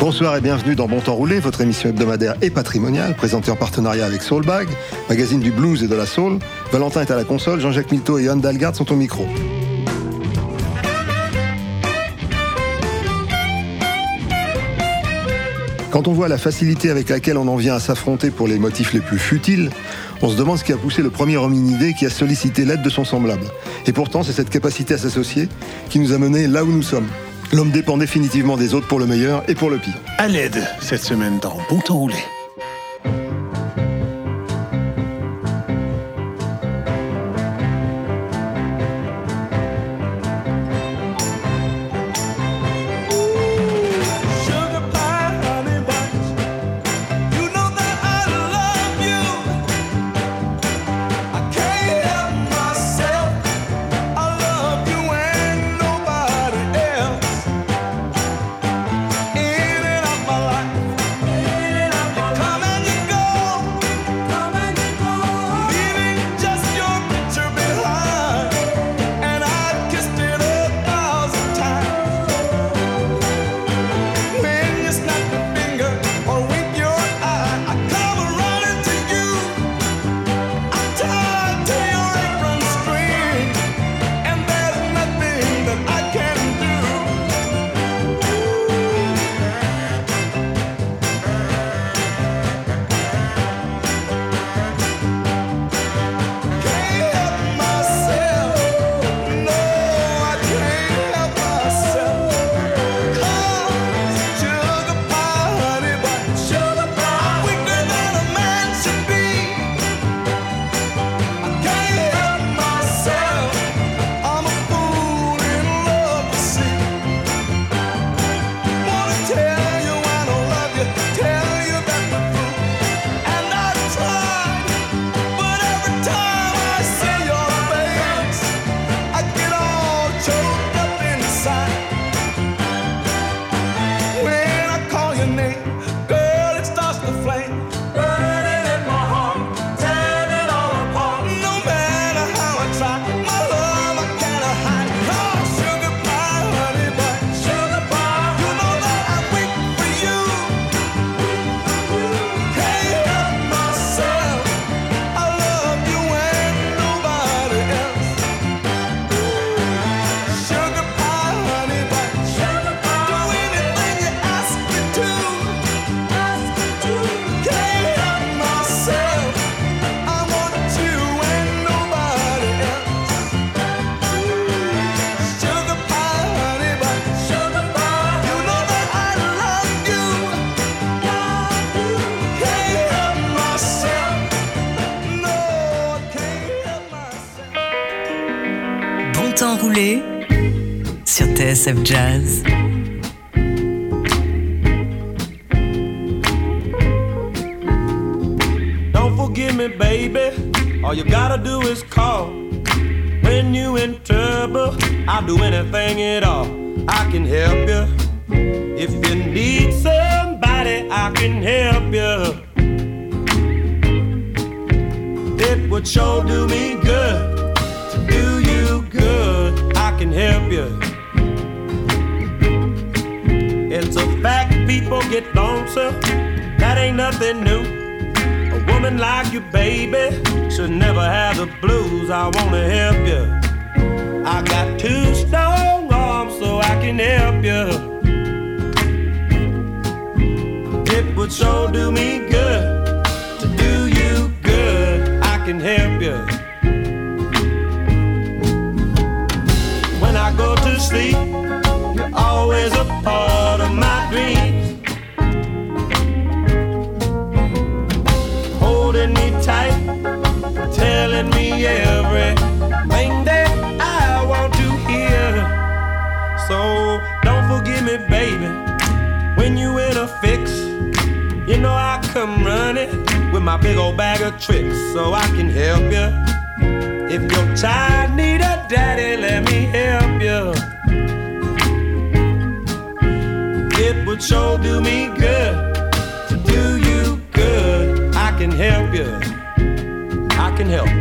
Bonsoir et bienvenue dans Bon Temps Roulé, votre émission hebdomadaire et patrimoniale, présentée en partenariat avec Soulbag, magazine du blues et de la soul. Valentin est à la console, Jean-Jacques Milteau et Johan Dalgard sont au micro. Quand on voit la facilité avec laquelle on en vient à s'affronter pour les motifs les plus futiles, on se demande ce qui a poussé le premier hominidé qui a sollicité l'aide de son semblable. Et pourtant, c'est cette capacité à s'associer qui nous a menés là où nous sommes. L'homme dépend définitivement des autres pour le meilleur et pour le pire. À l'aide cette semaine dans Bon Temps Roulé. TSF Jazz. Don't forgive me, baby. All you gotta do is call. When you in trouble, I'll do anything at all. I can help you. If you need somebody, I can help you. You, baby, should never have the blues. I wanna help you. I got two strong arms, so I can help you. It would sure do me good to do you good. I can help you. When I go to sleep, you're always a with my big old bag of tricks so I can help you. If your child need a daddy, let me help you. It would sure do me good to do you good. I can help you. I can help.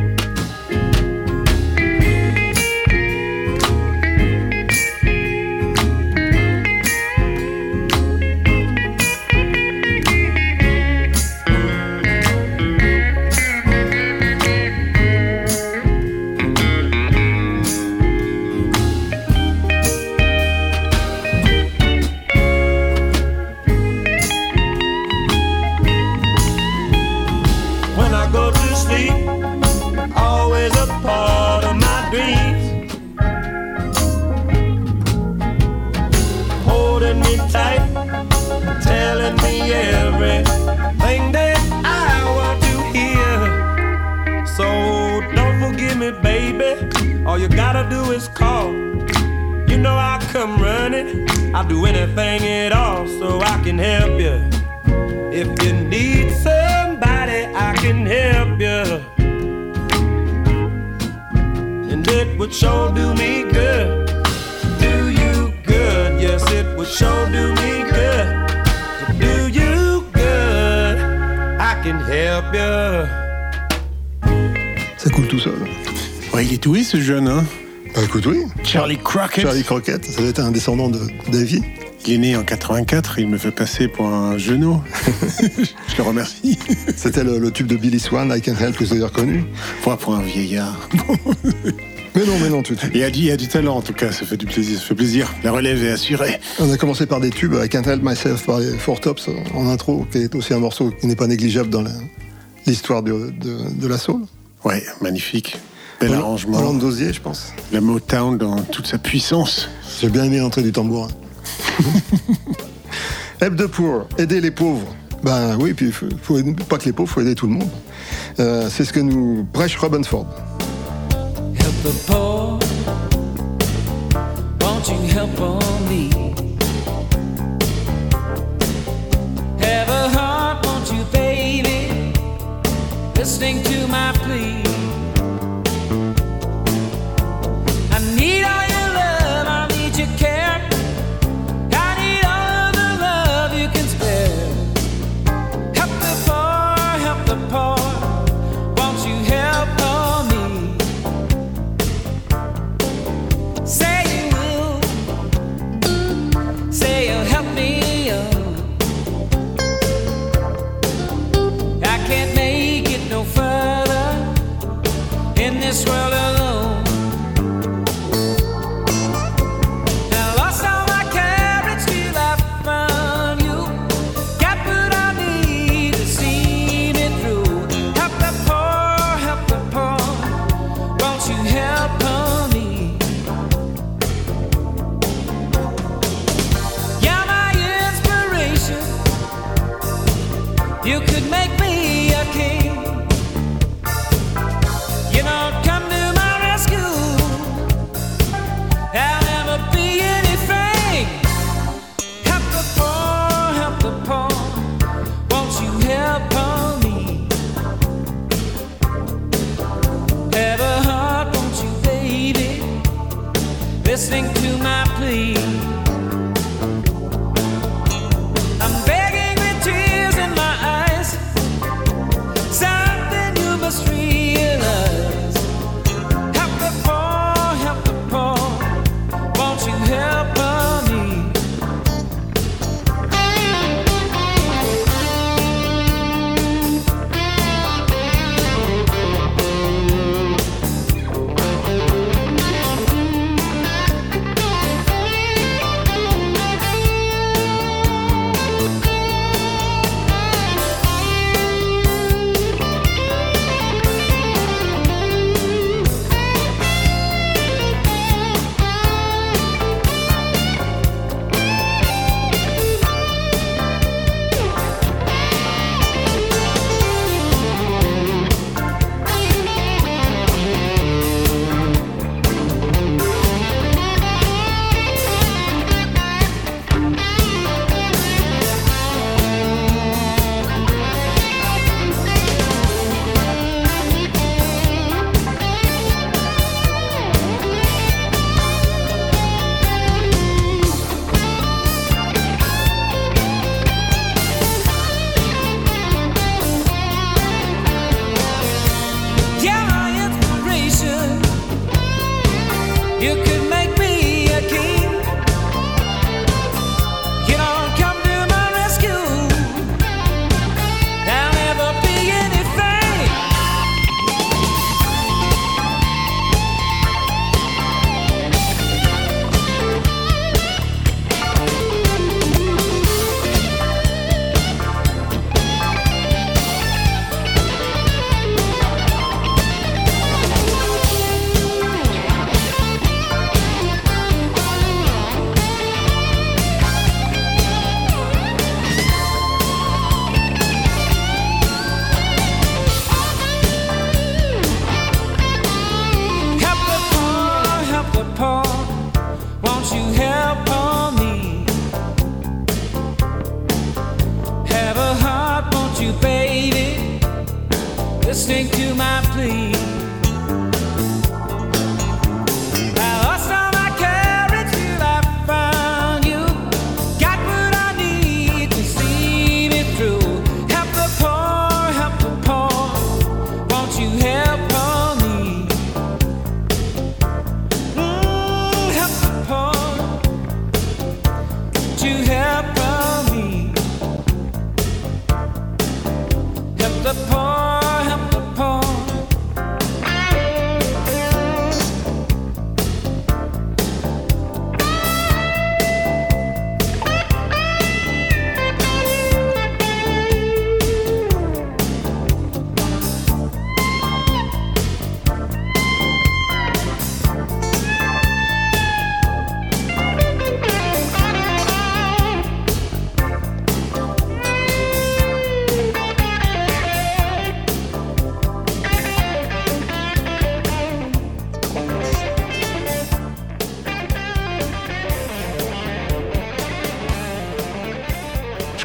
Gotta do is call. You know I come running. I'll do anything at all so I can help you. If you need somebody, I can help you. And it would sure do me good. Do you good? Yes, it would sure do me good. To do you good, I can help you. Ça coule tout seul. Ouais, il est doué ce jeune, hein Bah écoute, oui. Charlie Crockett. Charlie Crockett, ça doit être un descendant de Davy. Il est né en 84, il me fait passer pour un genou. Je le remercie. C'était le, le tube de Billy Swan, I Can Help, que vous avez reconnu. Pas pour un vieillard. Mais non, mais non, tout de suite. Il a dit, il a du talent en tout cas, ça fait du plaisir, ça fait plaisir. La relève est assurée. On a commencé par des tubes, I Can't Help Myself par les Four Tops en intro, qui est aussi un morceau qui n'est pas négligeable dans l'histoire de, de, de la soul. Ouais, magnifique. Bel arrangement. Hollande Dosier, je pense. La Motown dans toute sa puissance. J'ai bien aimé l'entrée du tambourin. Help the poor, aider les pauvres. Ben oui, puis faut, faut aider- pas que les pauvres, faut aider tout le monde. Euh, c'est ce que nous prêche Robinford. Help the poor. Won't you help on me? Have a heart, won't you, baby? Listening to my plea.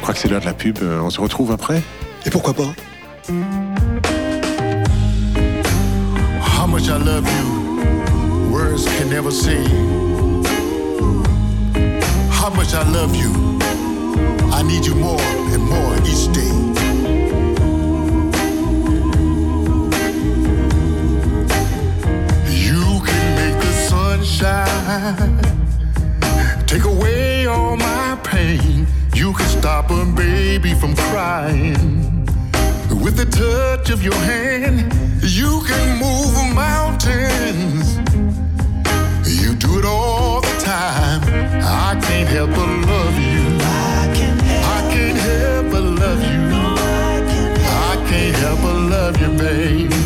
Crois que c'est l'heure de la pub. Euh, On se retrouve après Et pourquoi pas How much I love you, words can never say. How much I love you, I need you more and more each day. You can make the sun shine, take away all my pain. Can stop a baby from crying. With the touch of your hand, you can move mountains. You do it all the time. I can't help but love you. I can't help but love you. I can't help but love you, babe.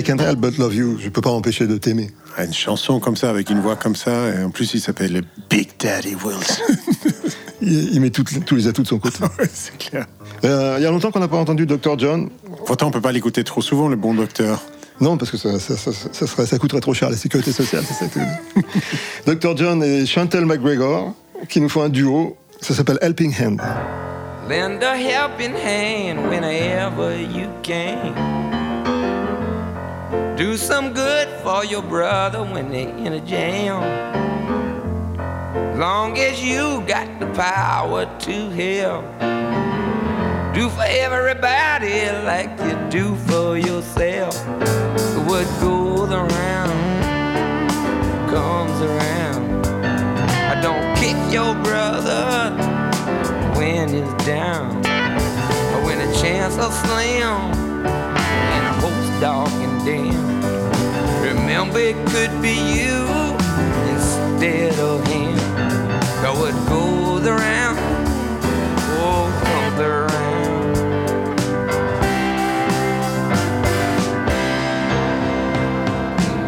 I can't help but love you. Je peux pas m'empêcher de t'aimer. Ah, Une chanson comme ça, avec une voix comme ça, et en plus il s'appelle Big Daddy Wilson. Il, il met toutes tous les atouts de son côté. c'est clair. Euh, il y a longtemps qu'on n'a pas entendu Dr. John. Pourtant, on peut pas l'écouter trop souvent, le bon docteur. Non, parce que ça, ça, ça, ça serait- ça coûterait trop cher à la sécurité sociale, c'est ça que. Dr. John et Chantal McGregor, qui nous font un duo. Ça s'appelle Helping Hand. Lend a helping hand whenever you can. Do some good for your brother when they're in a jam. Long as you got the power to help. Do for everybody like you do for yourself. What goes around comes around. I don't kick your brother when he's down. Or when a chance of slam and a host dark and dim. It could be you instead of him. Cause what goes around, oh, comes around.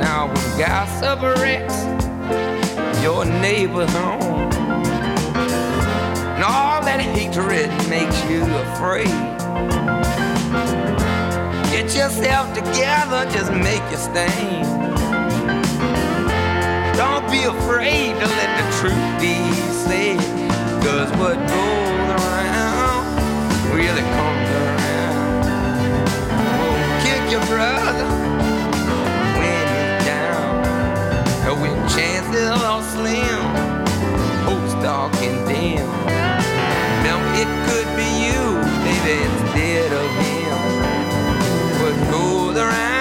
Now when gossip wrecks your neighbor's home and all that hatred makes you afraid. Get yourself together, just make your stand. Be afraid to let the truth be said. Cause what goes around really comes around. Oh, kick your brother when he's down. And when chances are slim, hope's dark and dim. Remember, it could be you, baby, instead of him. What goes around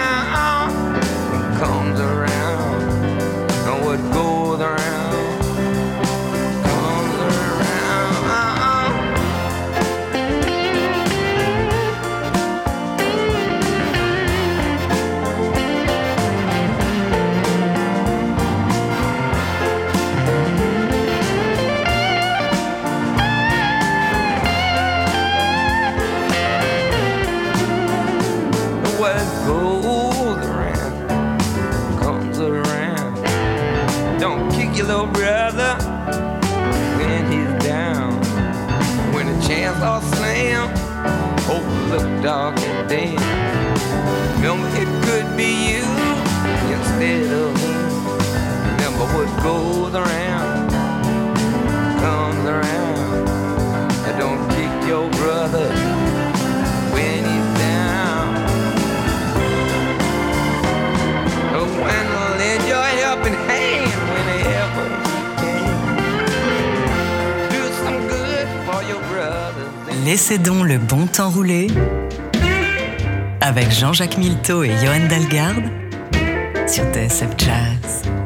avec Jean-Jacques Milteau et Johan Dalgarde sur TSF Jazz.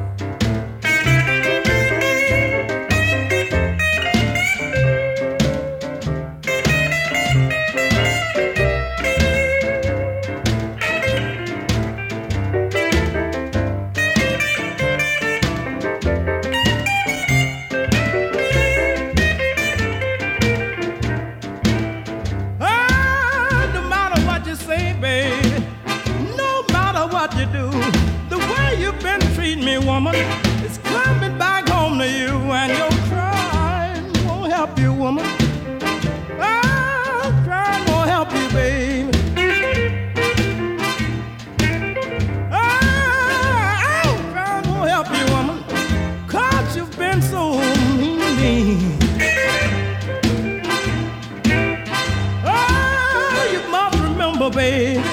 Woman. Help you, baby. Oh, help you, you've been so mean. Oh, you must remember, babe,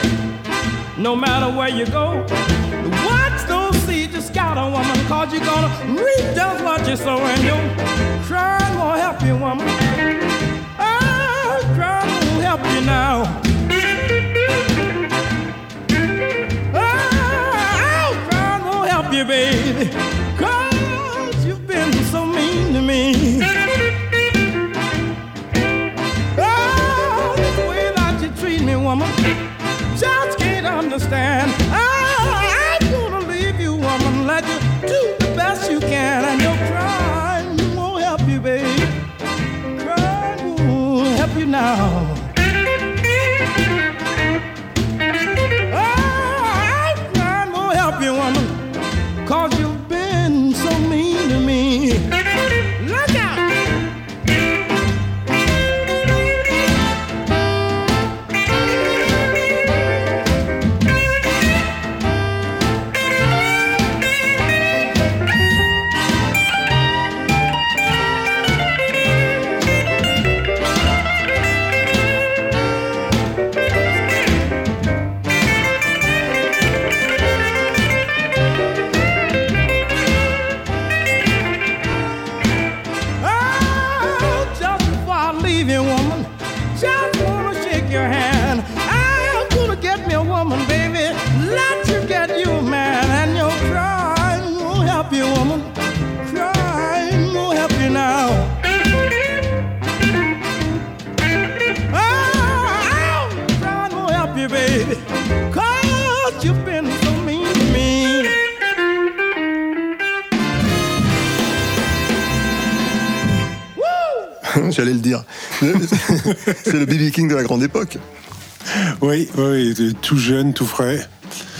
no matter where you go, cause you're gonna reap just what you sow, and your crying won't help you, woman. Ah, oh, crying won't help you now. Oh, crying won't help you, baby, c'est le BB King de la grande époque. Oui, oui, tout jeune, tout frais.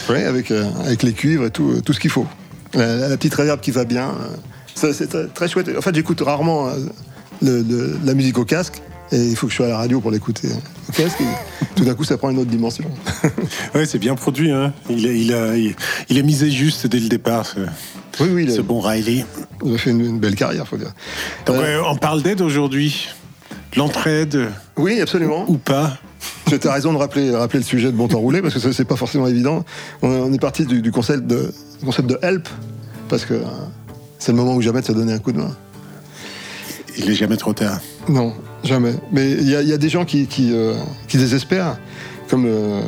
Oui, avec, euh, avec les cuivres et tout, euh, tout ce qu'il faut. La, la petite réverb qui va bien. euh, c'est très, chouette. En fait, j'écoute rarement le- le- la musique au casque. Et il faut que je sois à la radio pour l'écouter au casque. Tout d'un coup, ça prend une autre dimension. Oui, c'est bien produit. Hein. Il, a, il, a, il, il a misé juste dès le départ, ce, Oui, oui, ce a, bon Riley. il a fait une, une belle carrière, faut dire. Donc, euh, on parle d'aide aujourd'hui. L'entraide oui, absolument. ou pas. Tu as raison de rappeler, rappeler le sujet de bon temps roulé, parce que ça, c'est pas forcément évident. On, on est parti du, du concept, de, du concept de help, parce que euh, c'est le moment où jamais de se donner un coup de main. Il est jamais trop tard. Non, jamais. Mais il y, a- il y a des gens qui, qui, euh, qui désespèrent, comme euh,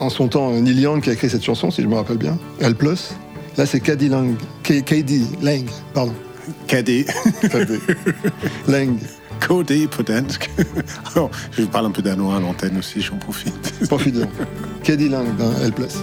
en son temps Neil Young qui a écrit cette chanson, si je me rappelle bien, Help Plus. Là, c'est Caddy Lang, K- K.D. Lang, pardon. Caddy. Lang. Codé, peut-être. Alors, je parle un peu danois à l'antenne aussi, j'en profite. Profitez-en. Caddy Lang dans Help Plus.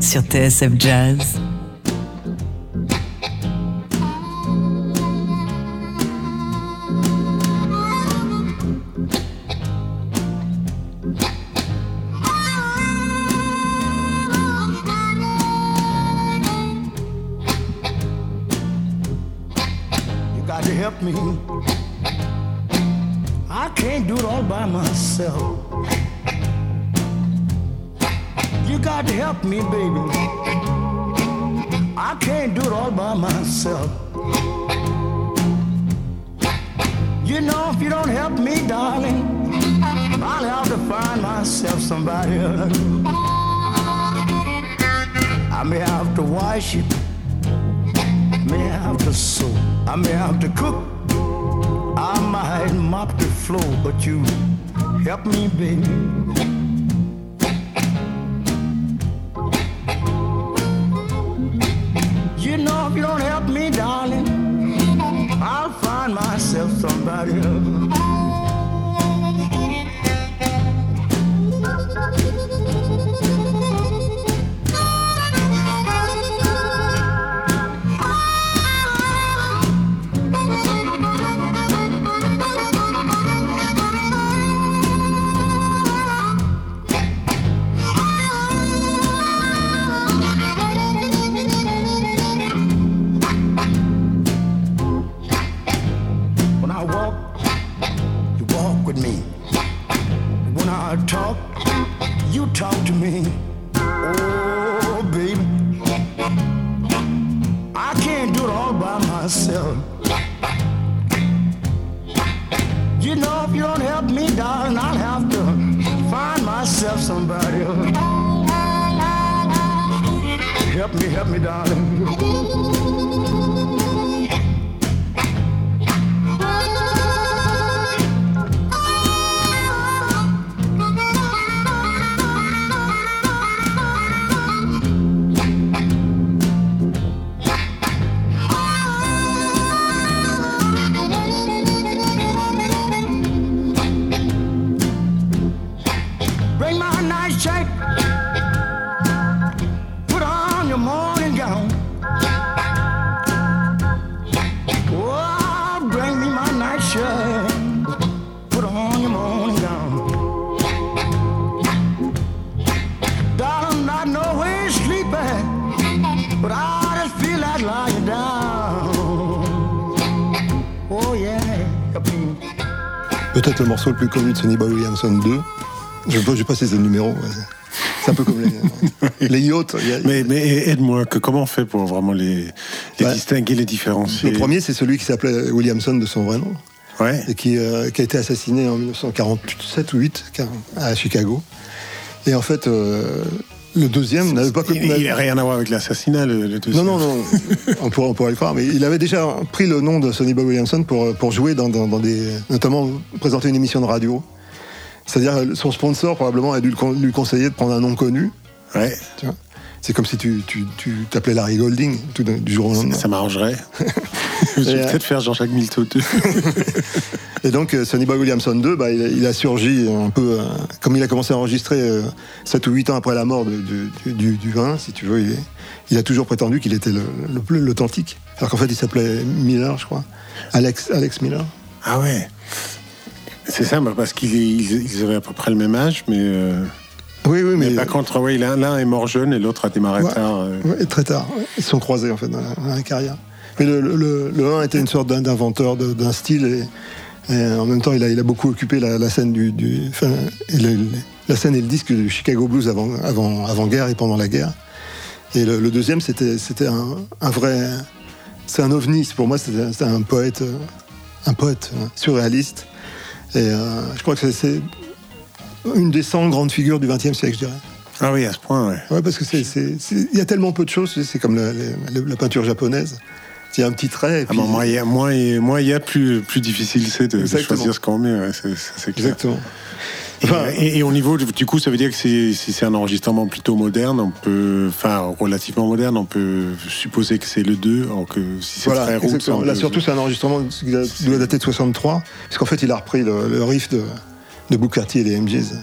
Sur TSF Jazz. Somebody else. I may have to wash it may have to sew, I may have to cook, I might mop the floor, but you help me, baby. You know, if you don't help me, darling, I'll find myself somebody else. Morceau le plus connu de Sonny Boy Williamson 2. Je ne vais pas ces numéros. ouais. C'est un peu comme les, les yachts. Mais, mais aide-moi, comment on fait pour vraiment les, les Ouais. distinguer, les différencier Le premier, c'est celui qui s'appelait Williamson de son vrai nom. Ouais. et qui, euh, qui a été assassiné en 1947 ou 8 car- à Chicago. Et en fait, euh, le deuxième n'avait pas Il n'a rien à voir avec l'assassinat, le, le Non, deuxième. non, non, on pourrait, on pourrait le croire, mais il avait déjà pris le nom de Sonny Boy Williamson pour, pour jouer dans, dans- dans des. notamment présenter une émission de radio. C'est-à-dire, son sponsor probablement a dû lui conseiller de prendre un nom connu. Ouais, tu vois. C'est comme si tu t'appelais Larry Golding tout du jour au lendemain. ça m'arrangerait. Je vais euh, peut-être faire Jean-Jacques Milteau 2. Et donc, euh, Sonny Boy Williamson 2, bah, il, a- il a surgi un peu. euh, comme il a commencé à enregistrer euh, 7 ou 8 ans après la mort de- du, du, du 1, si tu veux, il, est- il a toujours prétendu qu'il était le, le plus l'authentique. Alors qu'en fait, il s'appelait Miller, je crois. Alex, Alex Miller. Ah ouais. C'est ça, parce qu'ils ils- ils avaient à peu près le même âge, mais. euh, Oui, oui, mais mais. par contre, ouais, l'un est mort jeune et l'autre a démarré Ouais. tard. euh. Ouais, très tard. Ils se sont croisés, en fait, dans la, dans la carrière. Mais le, le, le- le 1 était une sorte d'in- d'inventeur d'un style et, et en même temps, il a, il a beaucoup occupé la, la scène du. du- enfin, et le- le- la scène et le disque du Chicago Blues avant, avant, avant guerre et pendant la guerre. Et le, le deuxième, c'était c'était un, un vrai. C'est un ovni. Pour moi, c'était un poète, un poète surréaliste. Et euh, je crois que c'est- une des 100 grandes figures du XXe siècle, je dirais. Ah oui, à ce point, ouais. Ouais, parce que c'est, il y a tellement peu de choses. c'est- C'est comme la, la- la peinture japonaise. Il y a un petit trait. Et Ah puis, bon, moins il y a, moins il moins il y a, plus, plus difficile c'est de, choisir ce qu'on met. ouais, clair. exactement. Et, Enfin, et- et au niveau, du coup, ça veut dire que c'est- si c'est un enregistrement plutôt moderne, on peut, enfin, relativement moderne, on peut supposer que c'est le 2, alors que si c'est voilà, exactement. on Là, peut- surtout, c'est un enregistrement qui doit dater de 63, parce qu'en fait, il a repris le, le riff de, de Booker T et les MGs.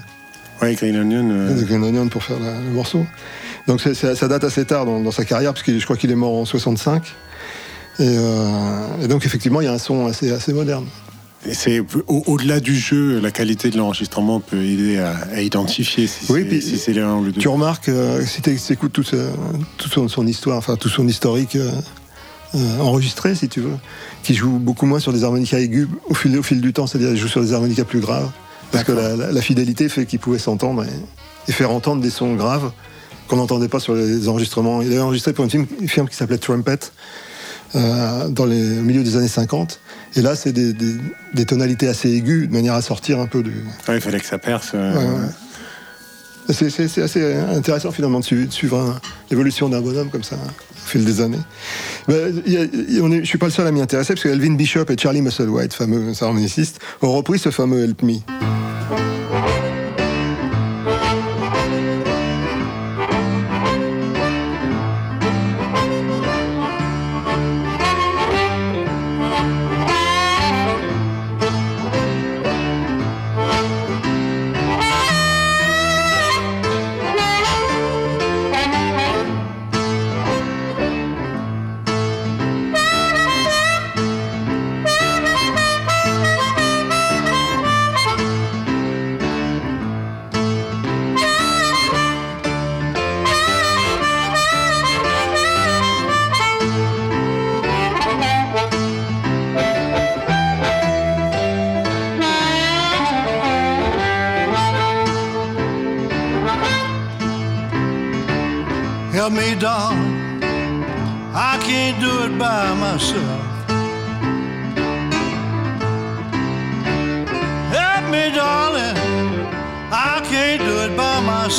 Ouais, Green Onion. euh, Green Onion pour faire la- le morceau. Donc ça date assez tard dans, dans sa carrière, parce que je crois qu'il est mort en 65. Et, euh, et donc effectivement, il y a un son assez, assez moderne. c'est au- au-delà du jeu, la qualité de l'enregistrement peut aider à, à identifier si Oui, c'est si l'un ou le deux. Tu remarques, euh, si tu écoutes toute, euh, toute son, son histoire, enfin tout son historique euh, euh, enregistré, si tu veux, qui joue beaucoup moins sur des harmonicas aigus au fil, au fil du temps, c'est-à-dire il joue sur des harmonicas plus graves, parce que la, la- la fidélité fait qu'il pouvait s'entendre et, et faire entendre des sons graves qu'on n'entendait pas sur les enregistrements. Il avait enregistré pour une, film- une firme qui s'appelait Trumpet euh, dans les, au milieu des années 50. Et là, c'est des, des- des tonalités assez aiguës, de manière à sortir un peu du, Ouais, il fallait que ça perce. euh, Ouais, ouais. C'est, assez intéressant finalement de suivre, l'évolution d'un bonhomme comme ça au fil des années. Ben, y a- il y a- on est- je suis pas le seul à m'y intéresser parce que Elvin Bishop et Charlie Musselwhite, fameux harmonicistes, ont repris ce fameux Help Me.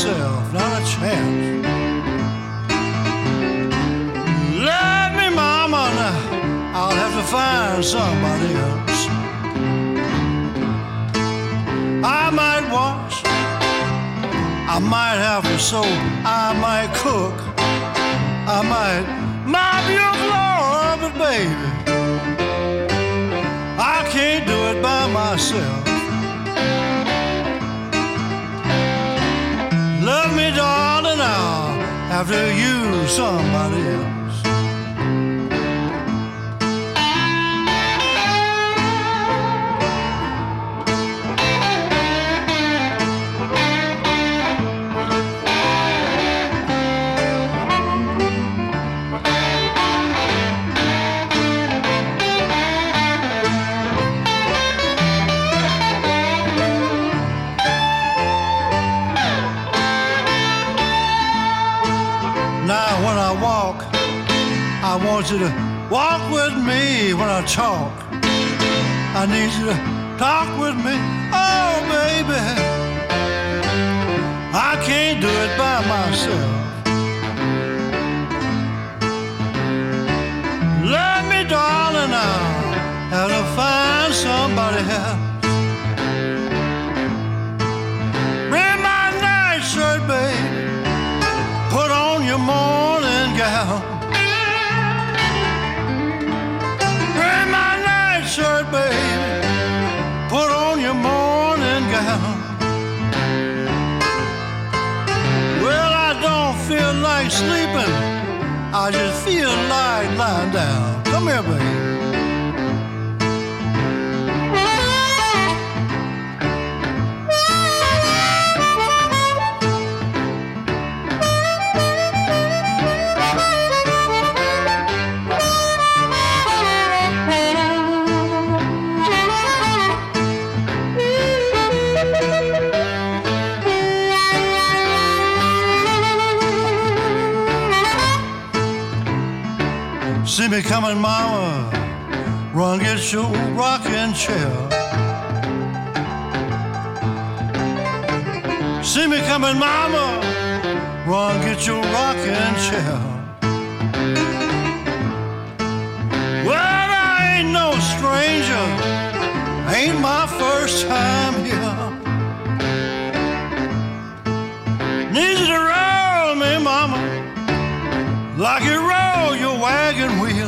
Myself. Not a chance. Let me, mama. Now I'll have to find somebody else. I might wash. I might have to sew, I might cook, I might mop your floor, but baby, I can't do it by myself. after you, somebody else. Want you to walk with me when I talk. I need you to talk with me. Oh, baby. I can't do it by myself. Let me, darling, now. Have to find somebody else. Bring my nightshirt, baby. Put on your morning gown. Sleeping. I just feel like lying down. Me coming, mama. Run, get your rocking chair. See me coming, mama. Run, get your rocking chair. Well, I ain't no stranger. Ain't my first time here. Need you to roll me, mama, like you roll your wagon wheel.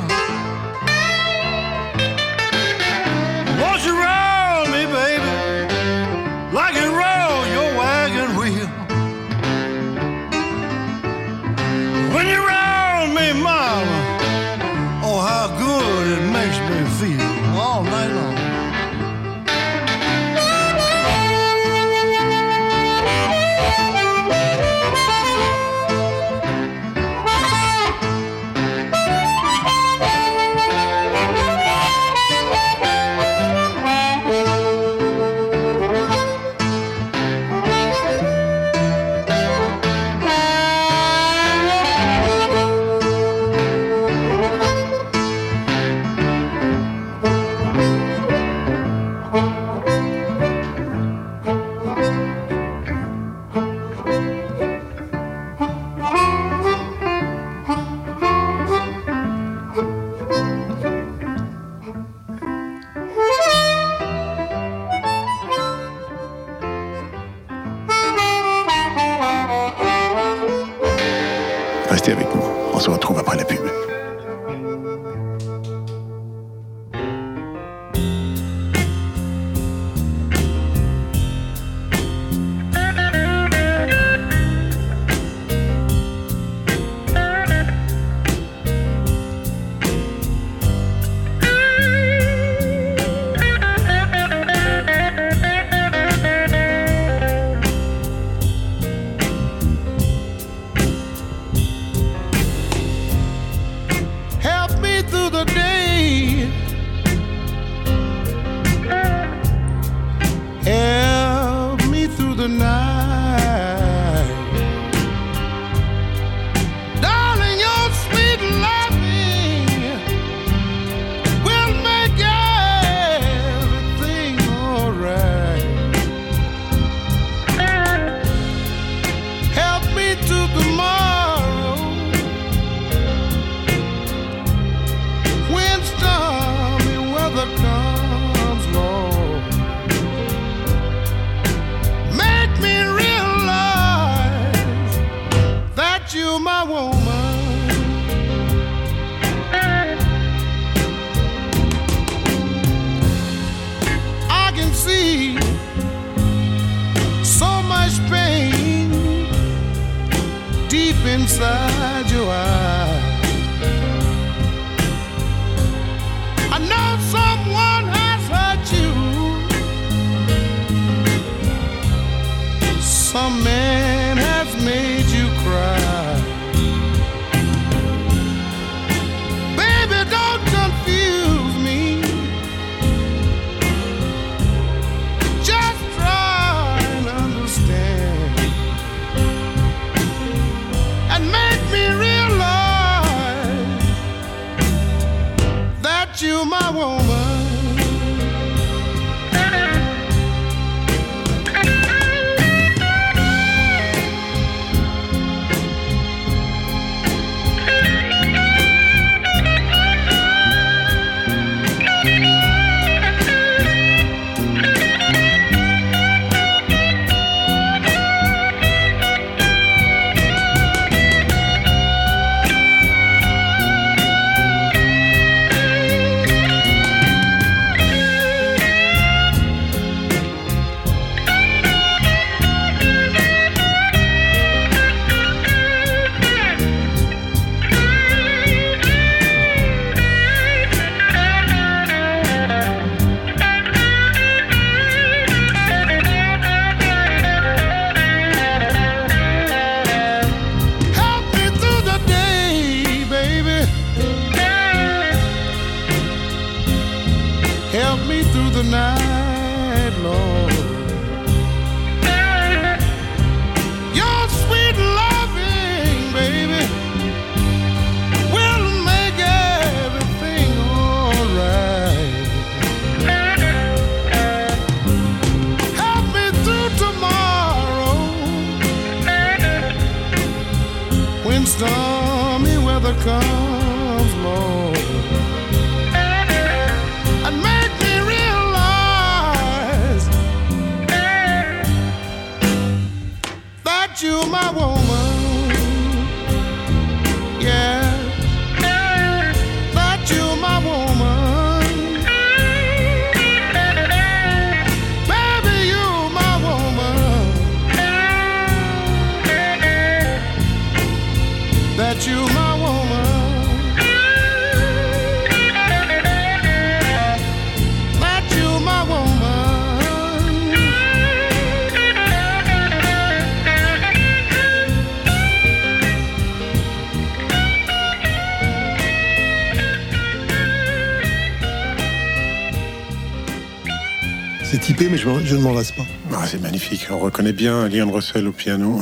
Lasse pas. Ah, c'est magnifique. On reconnaît bien Leon Russell au piano,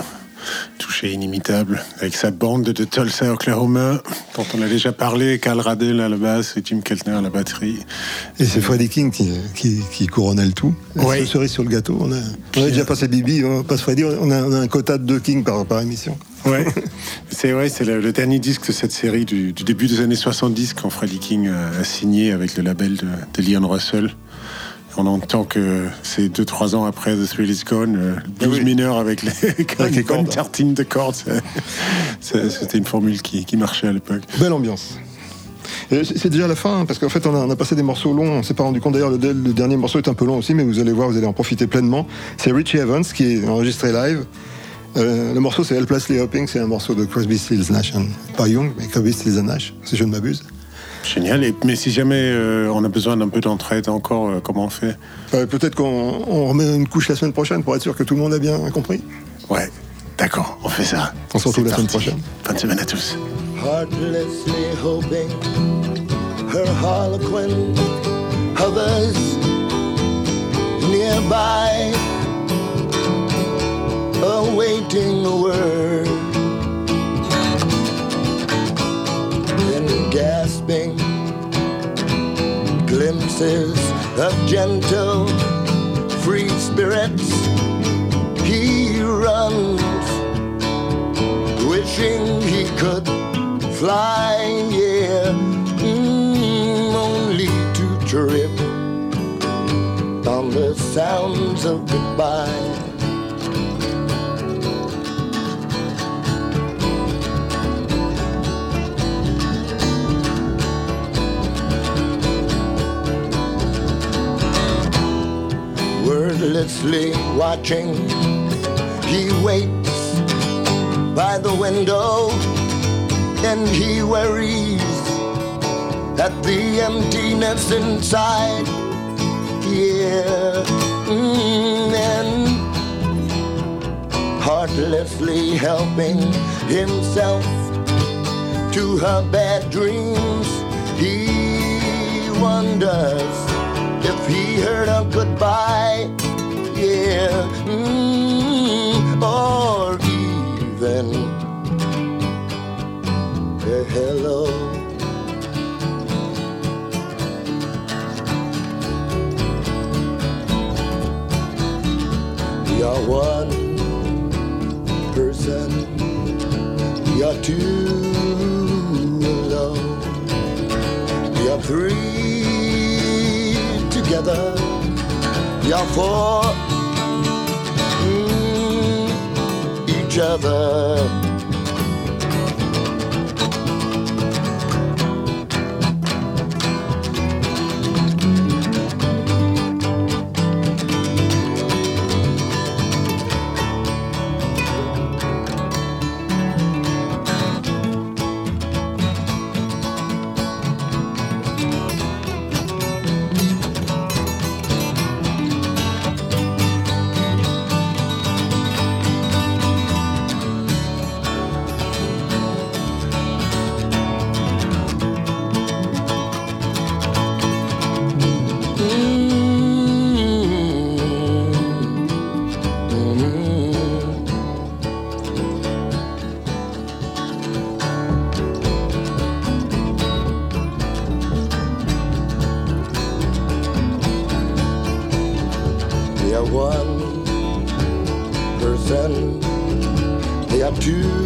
touché inimitable, avec sa bande de Tulsa, Oklahoma, dont on a déjà parlé, Carl Radel à la basse et Jim Keltner à la batterie. Et c'est Freddie King qui, qui, qui couronnait le tout. Ouais. C'est cerise sur le gâteau. On a, on a déjà passé Bibi, on passe Freddie, on a, on a un quota de deux King par, par émission. Ouais, c'est ouais, c'est le, le dernier disque de cette série du, du début des années 70 quand Freddie King a, a signé avec le label de, de Leon Russell. On entend que c'est 2-3 ans après The Thrill Is Gone, euh, le blues oui. mineur avec les Avec les cordes. tartines de cordes. C'était une formule qui, qui marchait à l'époque. Belle ambiance. C'est déjà la fin, hein, parce qu'en fait, on a, on a passé des morceaux longs. On s'est pas rendu compte d'ailleurs, le, le dernier morceau est un peu long aussi, mais vous allez voir, vous allez en profiter pleinement. C'est Richie Evans qui est enregistré live. Euh, le morceau, c'est Helplessly Hopping, c'est un morceau de Crosby, Stills, Nash. Pas Young, mais Crosby, Stills Nash, si je ne m'abuse. Génial. Et, mais si jamais euh, on a besoin d'un peu d'entraide encore, euh, comment on fait? Euh, Peut-être qu'on on remet une couche la semaine prochaine pour être sûr que tout le monde a bien compris. Ouais, d'accord, on fait ça. On se retrouve la semaine prochaine. Bonne semaine à tous. heartlessly hoping her harlequin hovers nearby, awaiting a word. Then glimpses of gentle, free spirits, he runs wishing he could fly, yeah, mm, only to trip on the sounds of goodbye. Wordlessly watching, he waits by the window and he worries at the emptiness inside. Yeah, mm, and heartlessly helping himself to her bad dreams. He wonders he heard a goodbye. Yeah, mm, or even a hello. We are one person, we are two alone, we are three ya da Yafo hmm, İcada to